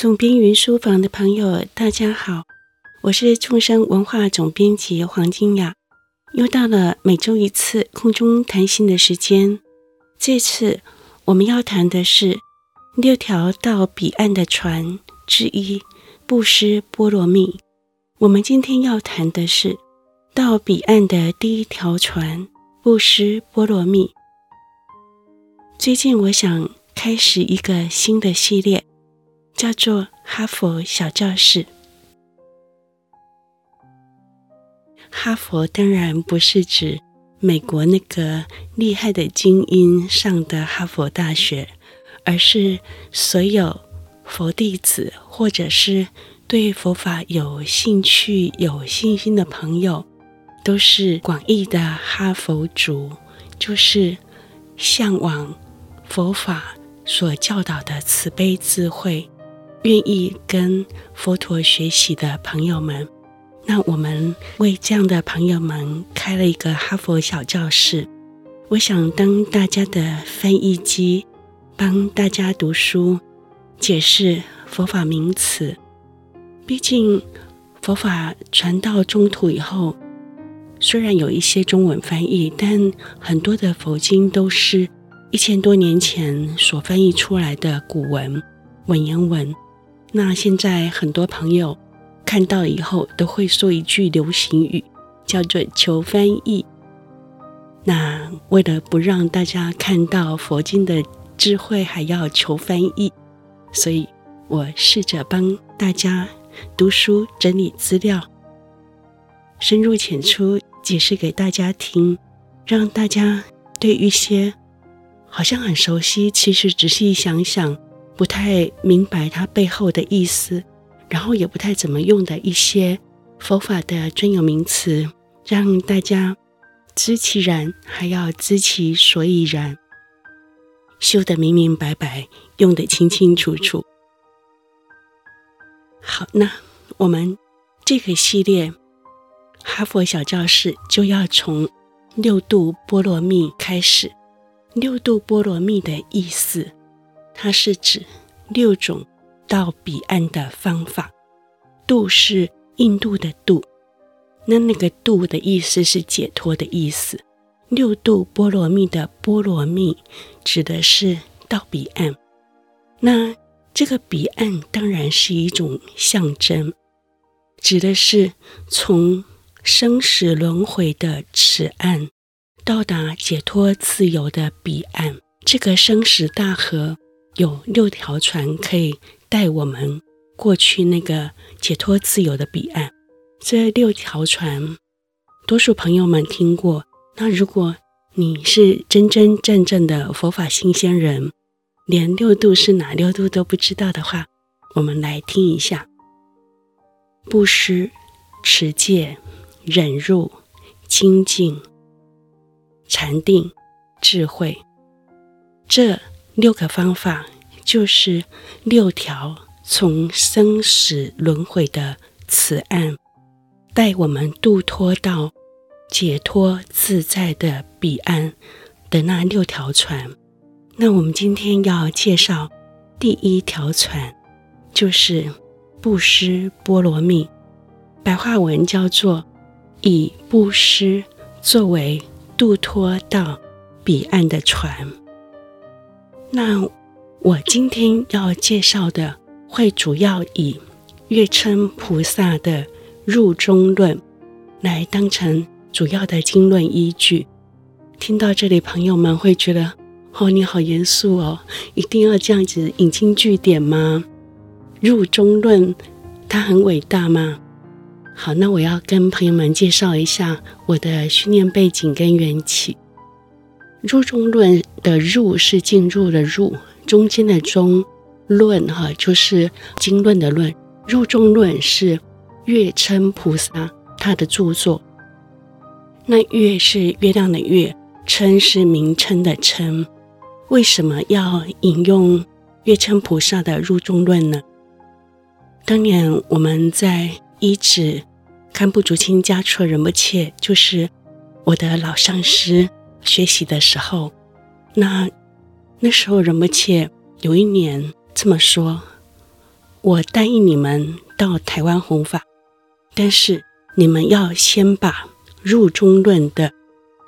总编云书房的朋友，大家好，我是众生文化总编辑黄金雅，又到了每周一次空中谈心的时间。这次我们要谈的是六条到彼岸的船之一——布施波罗蜜。我们今天要谈的是到彼岸的第一条船——布施波罗蜜。最近我想开始一个新的系列。叫做哈佛小教室。哈佛当然不是指美国那个厉害的精英上的哈佛大学，而是所有佛弟子或者是对佛法有兴趣、有信心的朋友，都是广义的哈佛族，就是向往佛法所教导的慈悲智慧。愿意跟佛陀学习的朋友们，那我们为这样的朋友们开了一个哈佛小教室。我想当大家的翻译机，帮大家读书、解释佛法名词。毕竟佛法传到中土以后，虽然有一些中文翻译，但很多的佛经都是一千多年前所翻译出来的古文、文言文。那现在很多朋友看到以后都会说一句流行语，叫做“求翻译”。那为了不让大家看到佛经的智慧还要求翻译，所以我试着帮大家读书、整理资料，深入浅出解释给大家听，让大家对一些好像很熟悉，其实仔细想想。不太明白它背后的意思，然后也不太怎么用的一些佛法的专有名词，让大家知其然，还要知其所以然，修得明明白白，用得清清楚楚。好，那我们这个系列哈佛小教室就要从六度波罗蜜开始。六度波罗蜜的意思。它是指六种到彼岸的方法，度是印度的度，那那个度的意思是解脱的意思。六度波罗蜜的波罗蜜指的是到彼岸，那这个彼岸当然是一种象征，指的是从生死轮回的此岸到达解脱自由的彼岸，这个生死大河。有六条船可以带我们过去那个解脱自由的彼岸。这六条船，多数朋友们听过。那如果你是真真正正的佛法新鲜人，连六度是哪六度都不知道的话，我们来听一下：布施、持戒、忍辱、精进、禅定、智慧。这六个方法就是六条从生死轮回的此岸，带我们渡脱到解脱自在的彼岸的那六条船。那我们今天要介绍第一条船，就是布施波罗蜜，白话文叫做以布施作为渡脱到彼岸的船。那我今天要介绍的，会主要以月称菩萨的入中论来当成主要的经论依据。听到这里，朋友们会觉得，哦，你好严肃哦，一定要这样子引经据典吗？入中论它很伟大吗？好，那我要跟朋友们介绍一下我的训练背景跟缘起。入中论的入是进入的入，中间的中论哈就是经论的论。入中论是月称菩萨他的著作。那月是月亮的月，称是名称的称。为什么要引用月称菩萨的入中论呢？当年我们在依止堪布竹清嘉措仁波切，就是我的老上师。学习的时候，那那时候仁波切有一年这么说：我答应你们到台湾弘法，但是你们要先把入中论的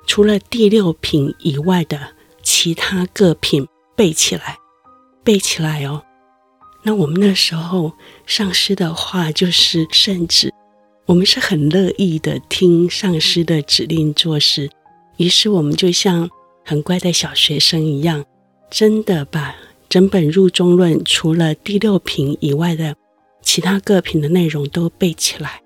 除了第六品以外的其他各品背起来，背起来哦。那我们那时候上师的话就是圣旨，我们是很乐意的听上师的指令做事，于是我们就像很乖的小学生一样，真的把整本入中论除了第六品以外的其他各品的内容都背起来。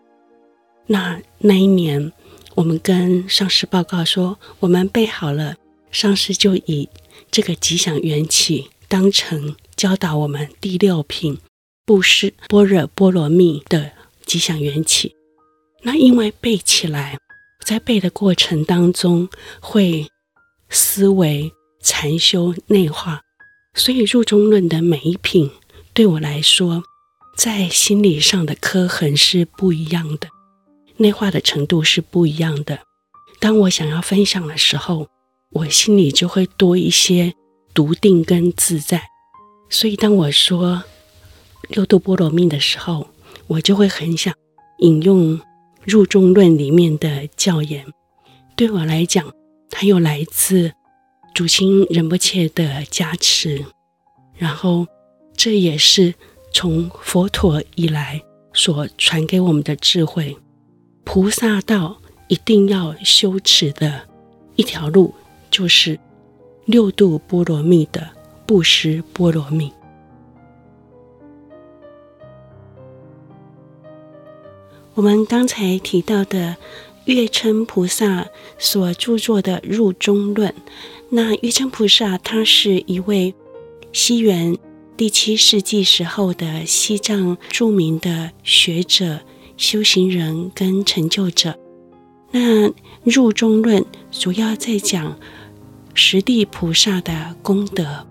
那那一年，我们跟上师报告说我们背好了，上师就以这个吉祥缘起当成。教导我们第六品布施般若波罗蜜的吉祥缘起。那因为背起来，在背的过程当中会思维、禅修、内化，所以入中论的每一品对我来说，在心理上的刻痕是不一样的，内化的程度是不一样的。当我想要分享的时候，我心里就会多一些笃定跟自在。所以，当我说六度波罗蜜的时候，我就会很想引用入中论里面的教言。对我来讲，它又来自主钦仁波切的加持，然后这也是从佛陀以来所传给我们的智慧。菩萨道一定要修持的一条路，就是六度波罗蜜的。布施波罗蜜。我们刚才提到的月称菩萨所著作的《入中论》，那月称菩萨他是一位西元第七世纪时候的西藏著名的学者、修行人跟成就者。那《入中论》主要在讲十地菩萨的功德。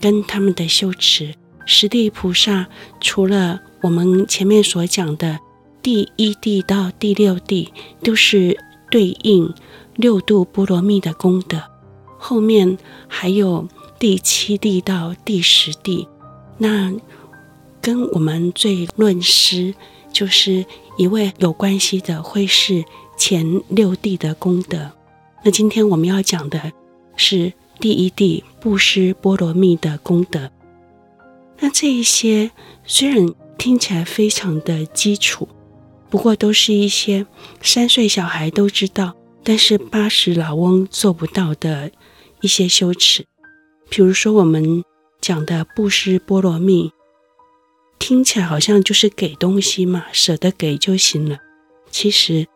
跟他们的修持，十地菩萨除了我们前面所讲的第一地到第六地，都是对应六度波罗蜜的功德。后面还有第七地到第十地，那跟我们最论师就是一位有关系的，会是前六地的功德。那今天我们要讲的是。第一地布施波罗蜜的功德，那这一些虽然听起来非常的基础，不过都是一些三岁小孩都知道，但是八十老翁做不到的一些羞耻。比如说我们讲的布施波罗蜜，听起来好像就是给东西嘛，舍得给就行了。其实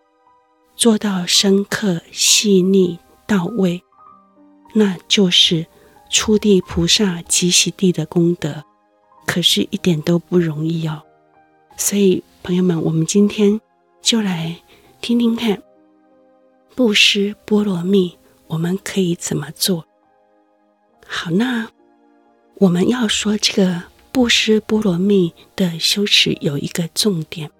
做到深刻、细腻、到位。那就是初地菩萨极喜地的功德，可是一点都不容易哦。所以，朋友们，我们今天就来听听看，布施波罗蜜我们可以怎么做？好，那我们要说这个布施波罗蜜的修持有一个重点，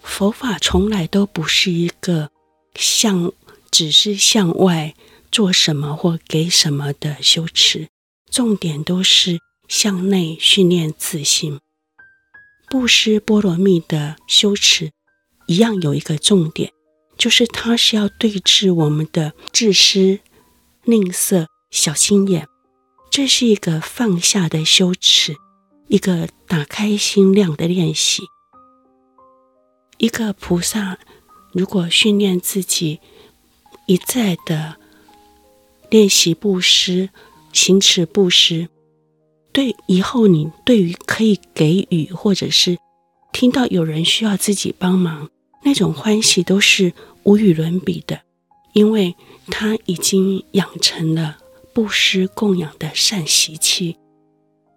佛法从来都不是一个向，只是向外。做什么或给什么的修持，重点都是向内训练自信。布施波罗蜜的修持一样有一个重点，就是它是要对治我们的自私、吝啬、小心眼。这是一个放下的修持，一个打开心量的练习。一个菩萨如果训练自己一再的。练习布施，行持布施，对以后你对于可以给予，或者是听到有人需要自己帮忙，那种欢喜都是无与伦比的，因为他已经养成了布施供养的善习气，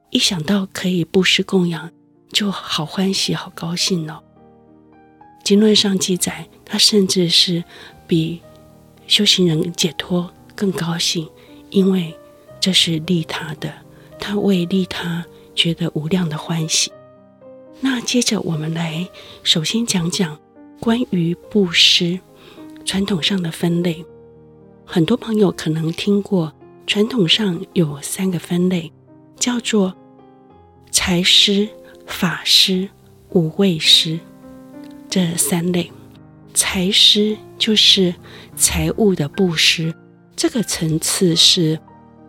一想到可以布施供养，就好欢喜、好高兴哦。经论上记载，他甚至是比修行人解脱。更高兴，因为这是利他的，他为利他觉得无量的欢喜。那接着我们来首先讲讲关于布施传统上的分类。很多朋友可能听过，传统上有三个分类，叫做财施、法施五位施这三类。财施就是财物的布施，这个层次是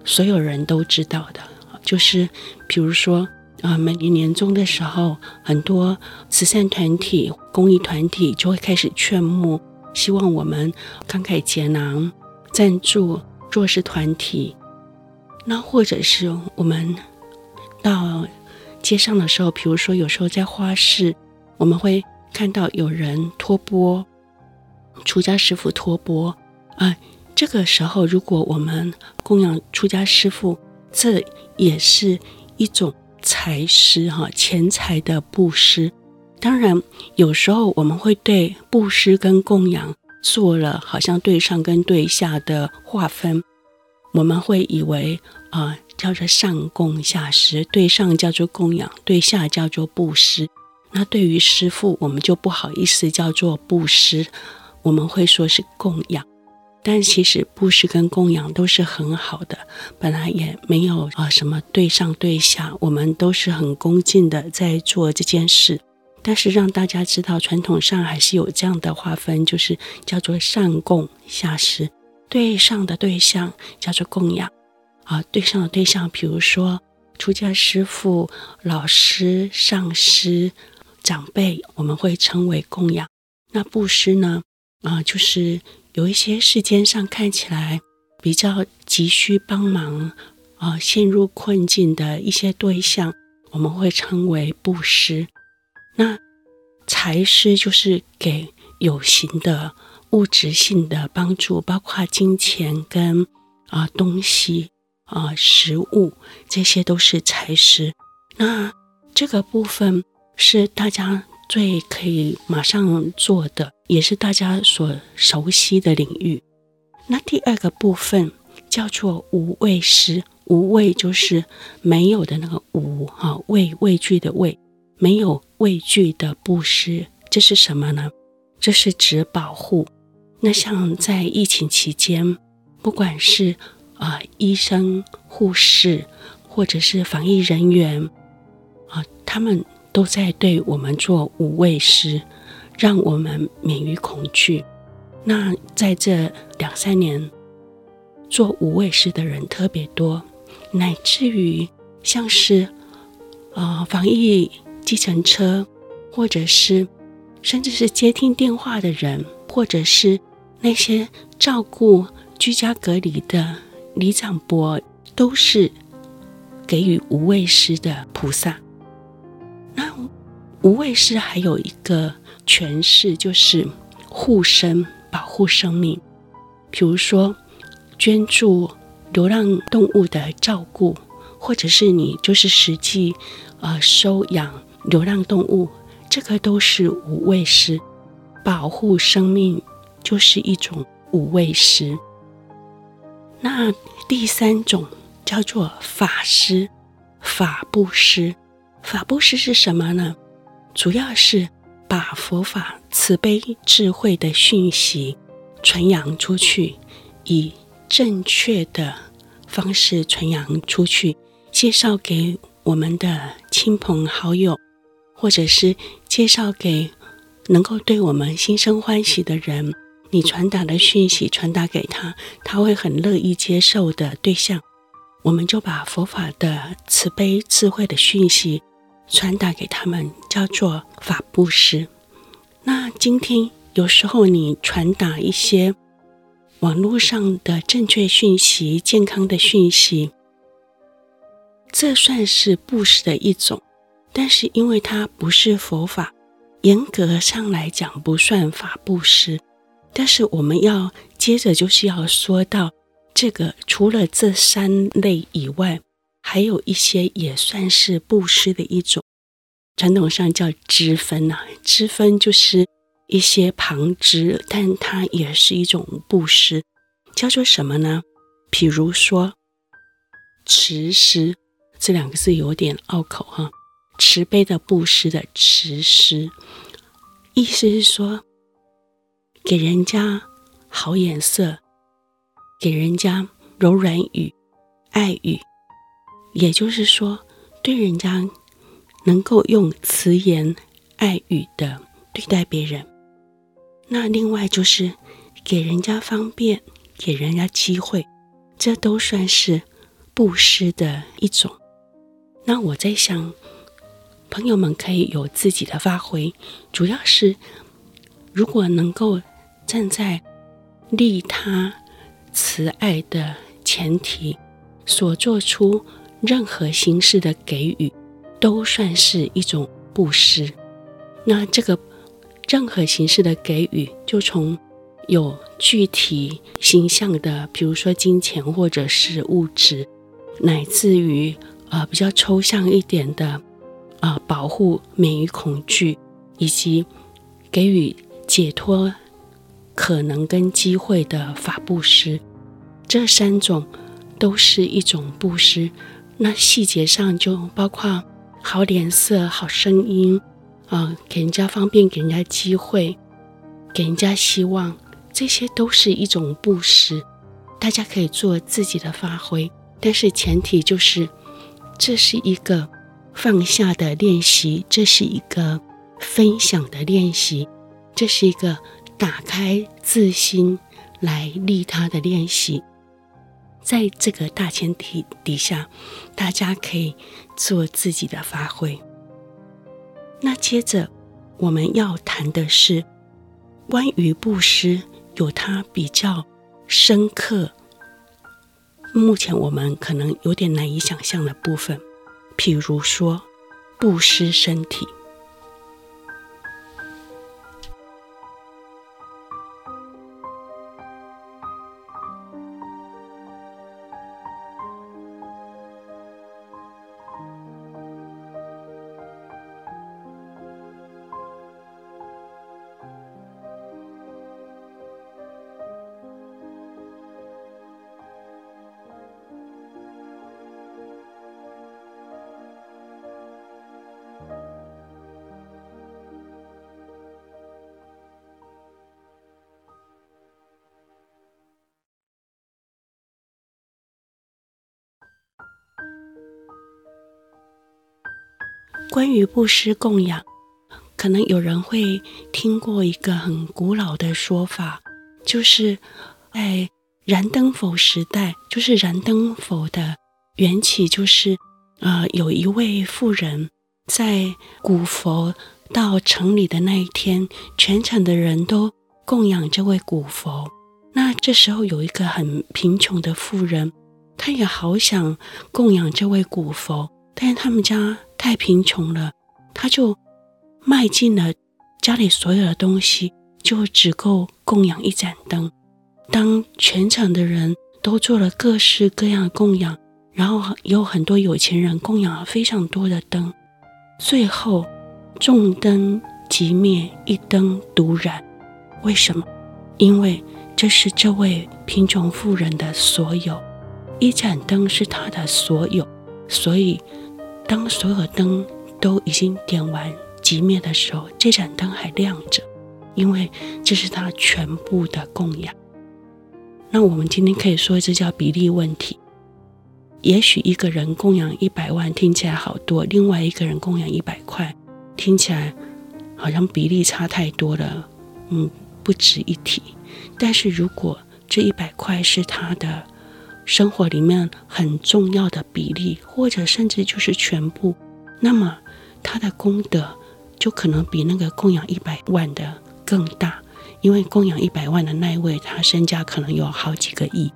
所有人都知道的。就是比如说，啊，每年年终的时候，很多慈善团体、公益团体就会开始劝募，希望我们慷慨解囊、赞助弱势团体。那或者是我们到街上的时候，比如说有时候在花市，我们会看到有人托钵。出家师父托钵啊，这个时候如果我们供养出家师父，这也是一种财施哈，钱财的布施。当然，有时候我们会对布施跟供养做了好像对上跟对下的划分，我们会以为啊叫做上供下施，对上叫做供养，对下叫做布施。那对于师父，我们就不好意思叫做布施。我们会说是供养，但其实布施跟供养都是很好的，本来也没有啊什么对上对下，我们都是很恭敬的在做这件事。但是让大家知道，传统上还是有这样的划分，就是叫做上供下施，对上的对象叫做供养啊，对上的对象，比如说出家师父、老师、上师、长辈，我们会称为供养。那布施呢？啊，就是有一些世间上看起来比较急需帮忙啊，陷入困境的一些对象，我们会称为布施。那财施就是给有形的物质性的帮助，包括金钱跟啊东西啊食物，这些都是财施。那这个部分是大家。最可以马上做的，也是大家所熟悉的领域。那第二个部分叫做无畏施，无畏就是没有的那个无哈畏畏惧的畏，没有畏惧的布施。这是什么呢？这是指保护。那像在疫情期间，不管是啊、呃、医生、护士，或者是防疫人员啊、他们。都在对我们做无畏施，让我们免于恐惧。那在这两三年，做无畏施的人特别多，乃至于像是、呃、防疫计程车，或者是甚至是接听电话的人，或者是那些照顾居家隔离的里长伯，都是给予无畏施的菩萨。那无畏施还有一个诠释，就是护生、保护生命。比如说，捐助流浪动物的照顾，或者是你就是实际呃收养流浪动物，这个都是无畏施。保护生命就是一种无畏施。那第三种叫做法施，法布施。法布施是什么呢？主要是把佛法慈悲智慧的讯息传扬出去，以正确的方式传扬出去，介绍给我们的亲朋好友，或者是介绍给能够对我们心生欢喜的人。你传达的讯息传达给他，他会很乐意接受的对象，我们就把佛法的慈悲智慧的讯息。传达给他们叫做法布施。那今天有时候你传达一些网络上的正确讯息、健康的讯息，这算是布施的一种，但是因为它不是佛法，严格上来讲不算法布施。但是我们要接着就是要说到这个，除了这三类以外。还有一些也算是布施的一种，传统上叫支分呐，支分就是一些旁支，但它也是一种布施，叫做什么呢？比如说慈施，这两个字有点拗口哈，慈悲的布施的慈施，意思是说给人家好眼色，给人家柔软语、爱语。也就是说，对人家能够用慈言爱语的对待别人。那另外就是给人家方便，给人家机会，这都算是布施的一种。那我在想，朋友们可以有自己的发挥，主要是如果能够站在利他、慈爱的前提，所做出任何形式的给予，都算是一种布施。那这个。任何形式的给予，就从有具体形象的，比如说金钱或者是物质，乃至于呃比较抽象一点的，啊、保护免于恐惧，以及给予解脱可能跟机会的法布施，这三种都是一种布施。那细节上就包括好脸色、好声音。啊，给人家方便，给人家机会，给人家希望，这些都是一种布施。大家可以做自己的发挥，但是前提就是，这是一个放下的练习，这是一个分享的练习，这是一个打开自心来利他的练习。在这个大前提底下，大家可以做自己的发挥。那接着我们要谈的是关于布施，有它比较深刻，目前我们可能有点难以想象的部分，譬如说布施身体。关于布施供养，可能有人会听过一个很古老的说法，就是在燃灯佛时代，就是燃灯佛的缘起，就是呃，有一位妇人在古佛到城里的那一天，全城的人都供养这位古佛。那这时候有一个很贫穷的妇人，她也好想供养这位古佛，但是他们家。太贫穷了，他就卖尽了家里所有的东西，就只够供养一盏灯。当全场的人都做了各式各样的供养，然后有很多有钱人供养了非常多的灯，最后众灯即灭，一灯独燃。为什么？因为这是这位贫穷妇人的所有，一盏灯是她的所有，所以。当所有灯都已经点完、寂灭的时候，这盏灯还亮着，因为这是他全部的供养。那我们今天可以说，这叫比例问题。也许一个人供养一百万听起来好多，另外一个人供养一百块听起来好像比例差太多了，嗯，不值一提。但是如果这一百块是他的，生活里面很重要的比例，或者甚至就是全部，那么他的功德就可能比那个供养一百万的更大，因为供养一百万的那一位，他身家可能有好几个亿；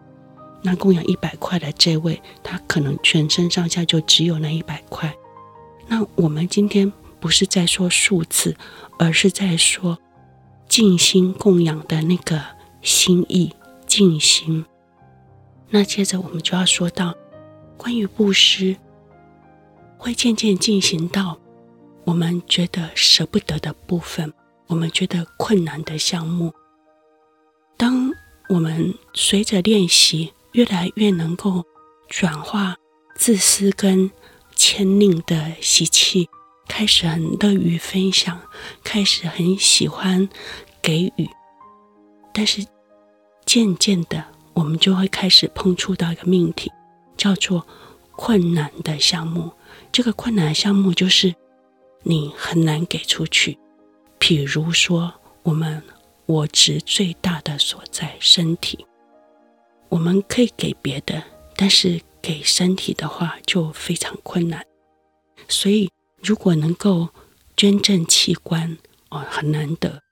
那供养一百块的这位，他可能全身上下就只有那一百块。那我们今天不是在说数字，而是在说尽心供养的那个心意，尽心。那接着我们就要说到，关于布施，会渐渐进行到我们觉得舍不得的部分，我们觉得困难的项目。当我们随着练习，越来越能够转化自私跟迁令的习气，开始很乐于分享，开始很喜欢给予，但是渐渐的。我们就会开始碰触到一个命题，叫做困难的项目。这个困难的项目就是你很难给出去。譬如说，我们我执最大的所在身体，我们可以给别的，但是给身体的话就非常困难。所以，如果能够捐赠器官，哦，很难得。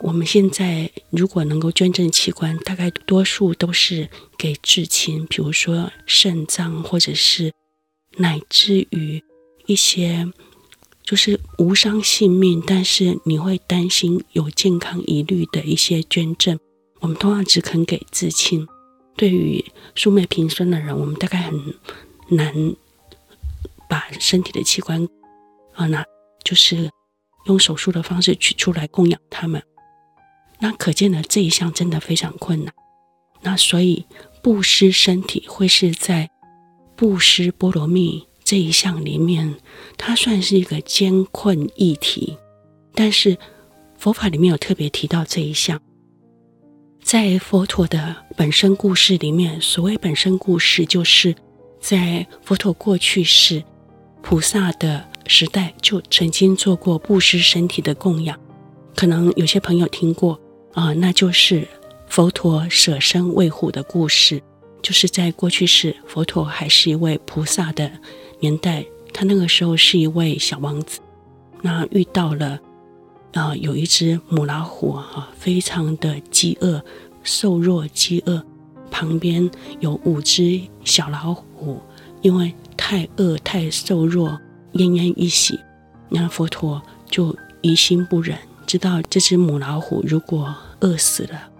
我们现在如果能够捐赠器官，大概多数都是给至亲，比如说肾脏，或者是乃至于一些就是无伤性命，但是你会担心有健康疑虑的一些捐赠，我们通常只肯给至亲。对于素昧平生的人，我们大概很难把身体的器官啊，那就是用手术的方式取出来供养他们。那可见的这一项真的非常困难。那所以布施身体会是在布施波罗蜜这一项里面，它算是一个艰困议题。但是佛法里面有特别提到这一项，在佛陀的本身故事里面，所谓本身故事，就是在佛陀过去世菩萨的时代就曾经做过布施身体的供养，可能有些朋友听过。啊，那就是佛陀舍身喂虎的故事，就是在过去世，佛陀还是一位菩萨的年代，他那个时候是一位小王子，那遇到了啊，有一只母老虎啊，非常的饥饿，瘦弱饥饿，旁边有五只小老虎，因为太饿太瘦弱，奄奄一息，那佛陀就于心不忍。知道这只母老虎如果饿死了，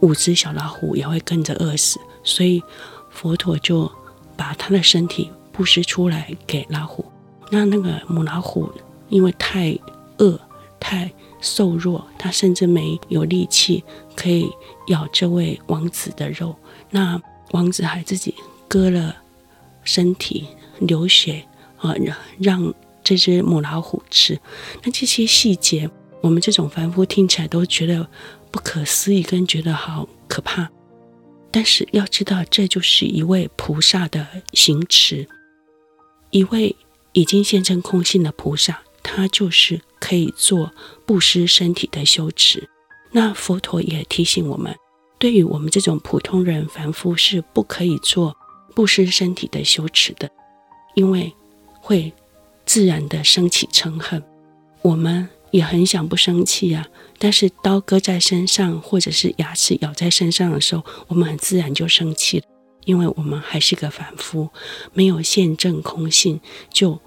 五只小老虎也会跟着饿死，所以佛陀就把他的身体布施出来给老虎。那那个母老虎因为太饿、太瘦弱，它甚至没有力气可以咬这位王子的肉。那王子还自己割了身体流血啊，让让这只母老虎吃。那这些细节。我们这种凡夫听起来都觉得不可思议，跟觉得好可怕。但是要知道，这就是一位菩萨的行持，一位已经现证空性的菩萨，他就是可以做布施身体的修持。那佛陀也提醒我们，对于我们这种普通人凡夫是不可以做布施身体的修持的，因为会自然的升起嗔恨。我们。也很想不生气啊，但是刀割在身上，或者是牙齿咬在身上的时候，我们很自然就生气了，因为我们还是个凡夫，没有现证空性，就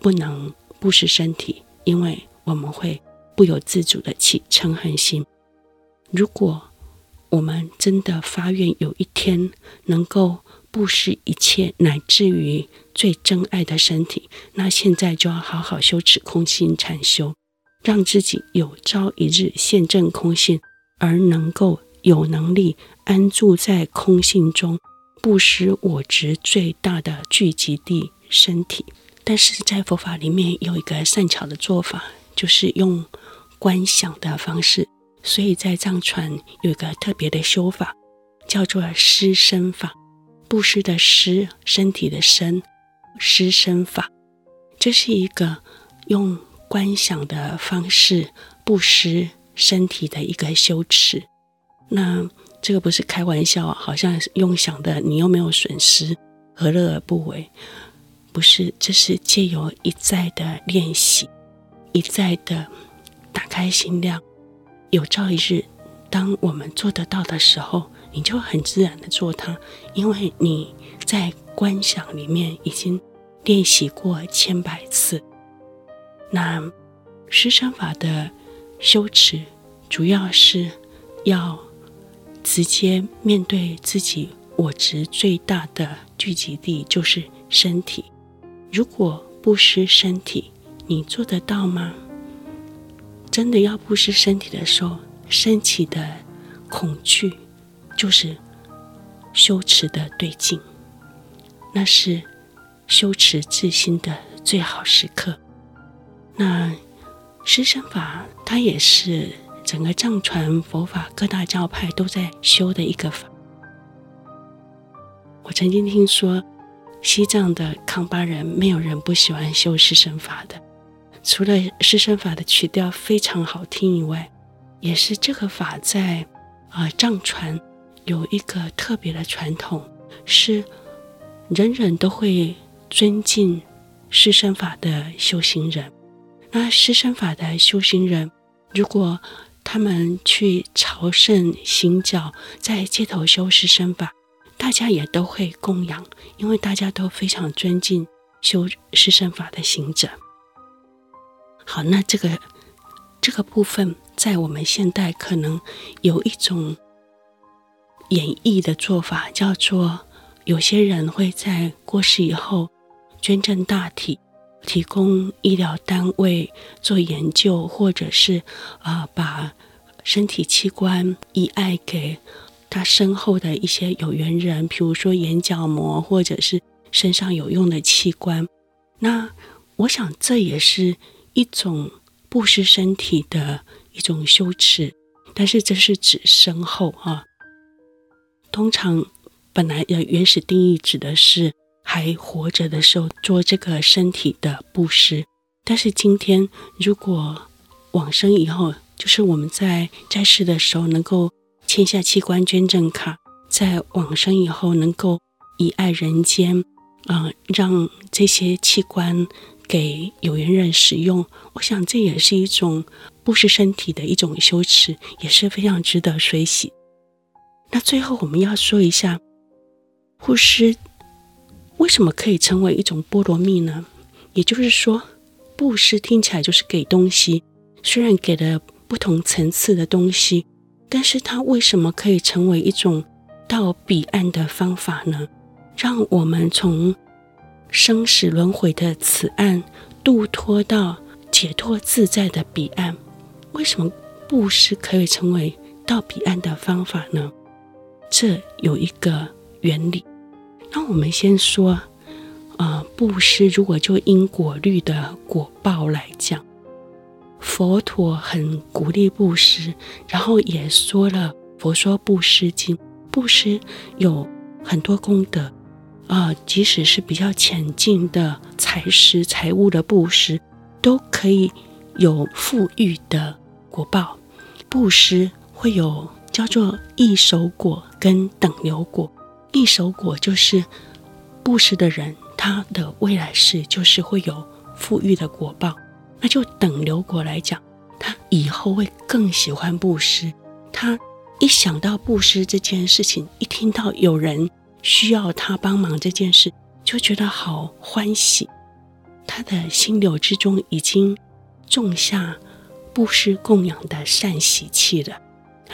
不能布施身体，因为我们会不由自主的起嗔恨心。如果我们真的发愿有一天能够布施一切，乃至于最珍爱的身体，那现在就要好好修持空性禅修。让自己有朝一日现证空性，而能够有能力安住在空性中，布施我执最大的聚集地身体。但是在佛法里面有一个善巧的做法，就是用观想的方式。所以在藏传有一个特别的修法，叫做施身法。布施的施，身体的身，施身法。这是一个用。观想的方式布施身体的一个修持，那这个不是开玩笑，好像用想的，你又没有损失，何乐而不为？不是，这是借由一再的练习，一再的打开心量，有朝一日，当我们做得到的时候，你就很自然的做它，因为你在观想里面已经练习过千百次。那施身法的修持，主要是要直接面对自己我执最大的聚集地，就是身体。如果不施身体，你做得到吗？真的要布施身体的时候，升起的恐惧，就是羞耻的对境，那是羞耻自心的最好时刻。那施身法，它也是整个藏传佛法各大教派都在修的一个法。我曾经听说，西藏的康巴人没有人不喜欢修施身法的，除了施身法的曲调非常好听以外，也是这个法在啊藏传有一个特别的传统，是人人都会尊敬施身法的修行人。那施身法的修行人，如果他们去朝圣行脚，在街头修施身法，大家也都会供养，因为大家都非常尊敬修施身法的行者。好，那这个这个部分在我们现代可能有一种演绎的做法，叫做有些人会在过世以后捐赠大体。提供医疗单位做研究，或者是啊、把身体器官遗爱给他身后的一些有缘人，比如说眼角膜，或者是身上有用的器官。那我想这也是一种布施身体的一种羞耻，但是这是指身后啊。通常本来的原始定义指的是。还活着的时候做这个身体的布施，但是今天如果往生以后，就是我们在在世的时候能够签下器官捐赠卡，在往生以后能够以爱人间，嗯、呃，让这些器官给有缘人使用，我想这也是一种布施身体的一种修持，也是非常值得学习。那最后我们要说一下布施。为什么可以成为一种波罗蜜呢？也就是说，布施听起来就是给东西，虽然给了不同层次的东西，但是它为什么可以成为一种到彼岸的方法呢？让我们从生死轮回的此岸度脱到解脱自在的彼岸。为什么布施可以成为到彼岸的方法呢？这有一个原理。那我们先说，呃，布施如果就因果律的果报来讲，佛陀很鼓励布施，然后也说了《佛说布施经》，布施有很多功德，啊、呃，即使是比较浅近的财施、财物的布施，都可以有富裕的果报。布施会有叫做异熟果跟等流果。异熟果就是布施的人，他的未来世就是会有富裕的果报。那就等流果来讲，他以后会更喜欢布施。他一想到布施这件事情，一听到有人需要他帮忙这件事，就觉得好欢喜。他的心流之中已经种下布施供养的善习气了。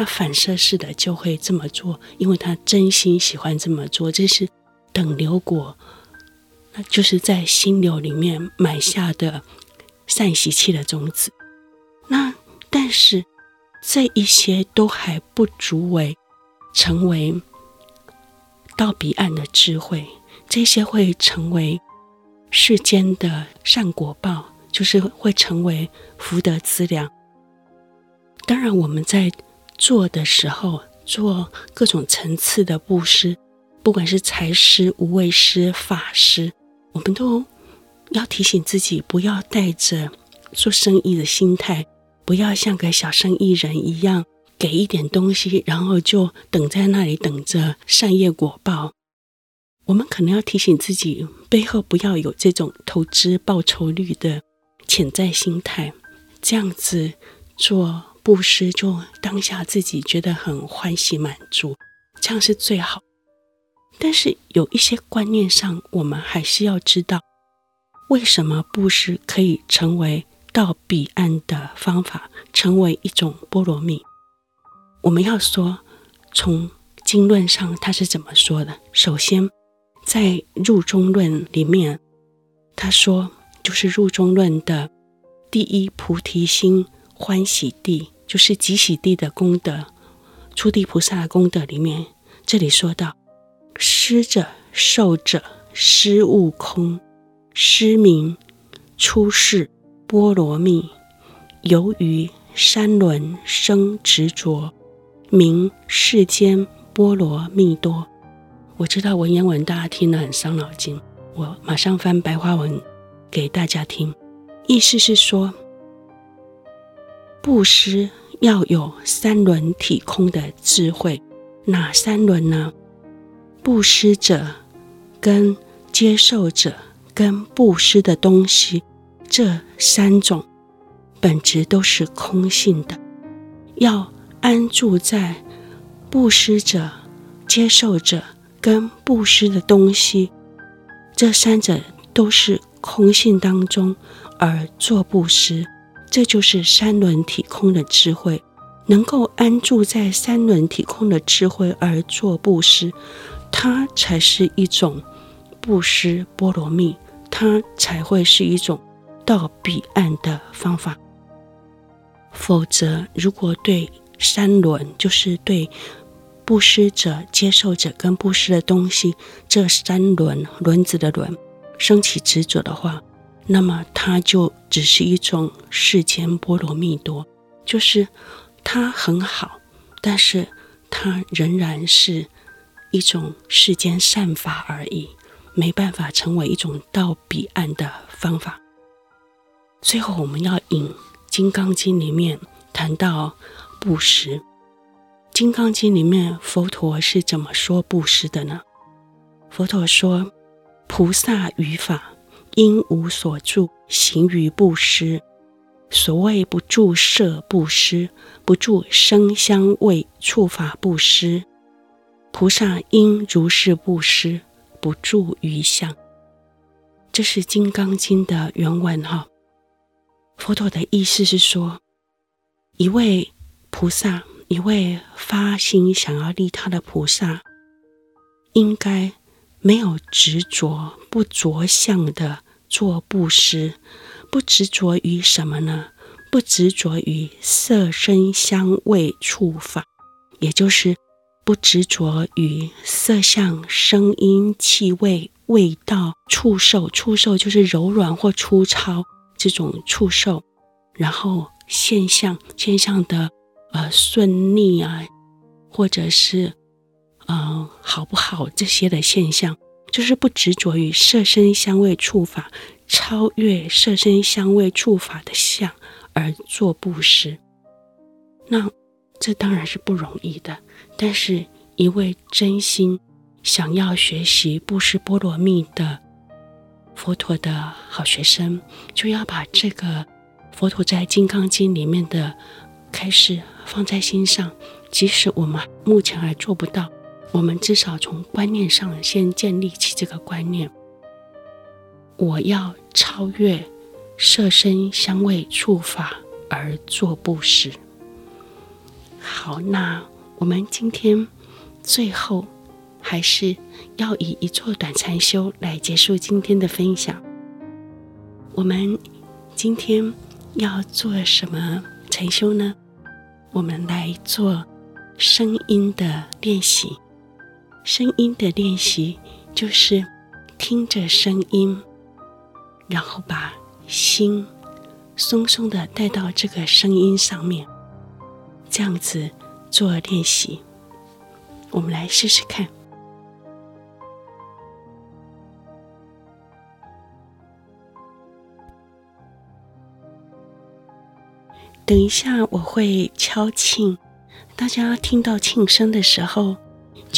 他反射式的就会这么做，因为他真心喜欢这么做。这是等流果，那就是在心流里面埋下的善习气的种子。那但是这一些都还不足为成为到彼岸的智慧，这些会成为世间的善果报，就是会成为福德资粮。当然，我们在。做的时候，做各种层次的布施，不管是财施、无畏施、法施，我们都要提醒自己，不要带着做生意的心态，不要像个小生意人一样，给一点东西，然后就等在那里等着善业果报。我们可能要提醒自己，背后不要有这种投资报酬率的潜在心态，这样子做。布施就当下自己觉得很欢喜满足，这样是最好。但是有一些观念上，我们还是要知道，为什么布施可以成为到彼岸的方法，成为一种波罗蜜。我们要说，从经论上他是怎么说的？首先，在入中论里面，他说，就是入中论的第一菩提心。欢喜地就是极喜地的功德，初地菩萨的功德里面，这里说到：施者、受者、施悟空，施名出世波罗蜜，由于三轮生执着，名世间波罗蜜多。我知道文言文大家听了很伤脑筋，我马上翻白话文给大家听。意思是说，布施要有三轮体空的智慧。哪三轮呢？布施者、跟接受者、跟布施的东西，这三种本质都是空性的。要安住在布施者、接受者跟布施的东西，这三者都是空性当中而做布施，这就是三轮体空的智慧。能够安住在三轮体空的智慧而做布施，它才是一种布施波罗蜜，它才会是一种到彼岸的方法。否则，如果对三轮，就是对布施者、接受者跟布施的东西这三轮轮子的轮升起执着的话，那么它就只是一种世间波罗蜜多，就是。它很好，但是它仍然是一种世间善法而已，没办法成为一种到彼岸的方法。最后，我们要引《金刚经》里面谈到布施，《金刚经》里面佛陀是怎么说布施的呢？佛陀说：“菩萨于法，应无所住，行于布施。”所谓不住色布施，不住声香味触法布施，菩萨应如是布施，不住于相。这是《金刚经》的原文哈。佛陀的意思是说，一位菩萨，一位发心想要利他的菩萨，应该没有执着、不着相的做布施。不执着于什么呢？不执着于色、声、香、味、触、法，也就是不执着于色相、声音、气味、味道、触受。触受就是柔软或粗糙这种触受，然后现象，现象的呃顺逆啊，或者是呃好不好这些的现象，就是不执着于色、身、香、味、触、法。超越色身香味触法的相而做布施，那这当然是不容易的。但是，一位真心想要学习布施波罗蜜的佛陀的好学生，就要把这个佛陀在《金刚经》里面的开示放在心上。即使我们目前还做不到，我们至少从观念上先建立起这个观念。我要超越色声香味触法而做布施。好，那我们今天最后还是要以一座短禅修来结束今天的分享。我们今天要做什么禅修呢？我们来做声音的练习。声音的练习就是听着声音。然后把心松松的带到这个声音上面，这样子做练习。我们来试试看。等一下我会敲磬，大家听到磬声的时候，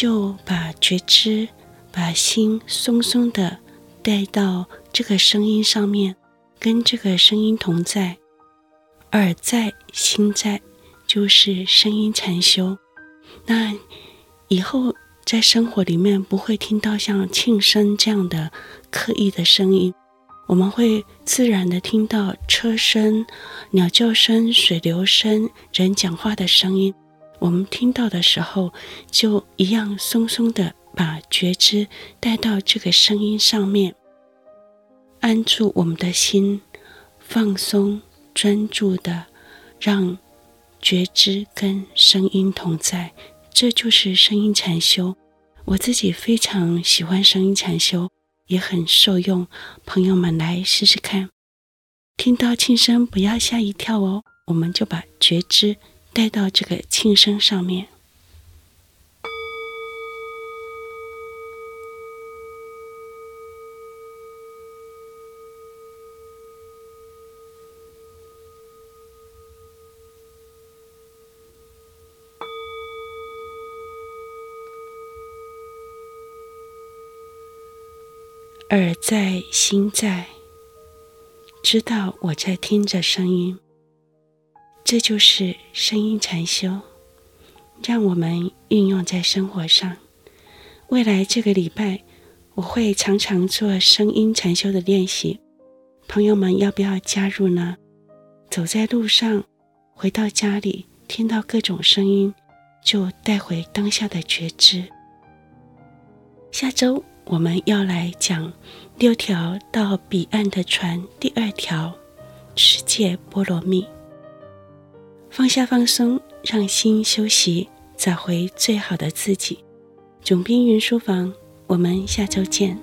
就把觉知、把心松松的带到。这个声音上面，跟这个声音同在，耳在心在，就是声音禅修。那以后在生活里面不会听到像庆声这样的刻意的声音，我们会自然的听到车声、鸟叫声、水流声、人讲话的声音。我们听到的时候，就一样松松的把觉知带到这个声音上面。安住我们的心，放松、专注的，让觉知跟声音同在，这就是声音禅修。我自己非常喜欢声音禅修，也很受用。朋友们来试试看，听到轻声不要吓一跳哦，我们就把觉知带到这个庆声上面。耳在，心在，知道我在听着声音。这就是声音禅修，让我们运用在生活上。未来这个礼拜，我会常常做声音禅修的练习，朋友们要不要加入呢？走在路上，回到家里，听到各种声音，就带回当下的觉知。下周我们要来讲六条到彼岸的船第二条，世界波罗蜜。放下放松，让心休息，找回最好的自己。总兵云书房，我们下周见。